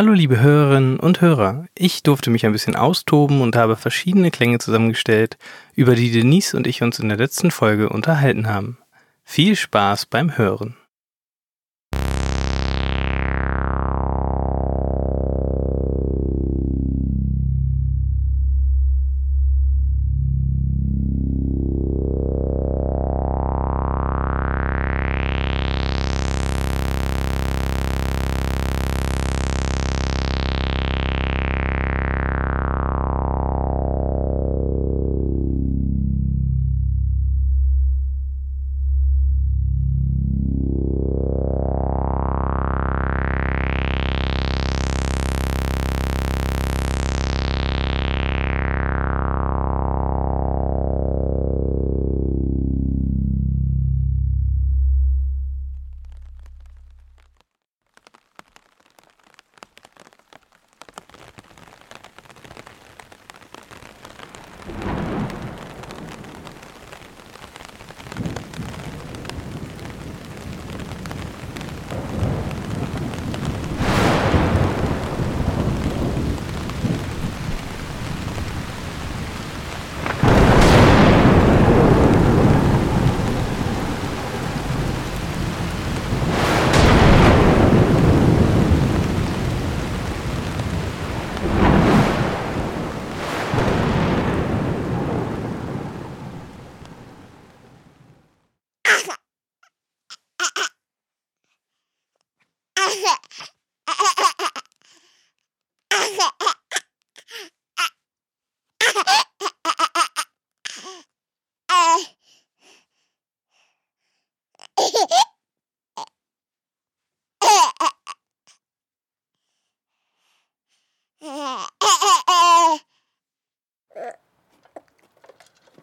Hallo liebe Hörerinnen und Hörer. Ich durfte mich ein bisschen austoben und habe verschiedene Klänge zusammengestellt, über die Denise und ich uns in der letzten Folge unterhalten haben. Viel Spaß beim Hören.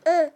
Uh.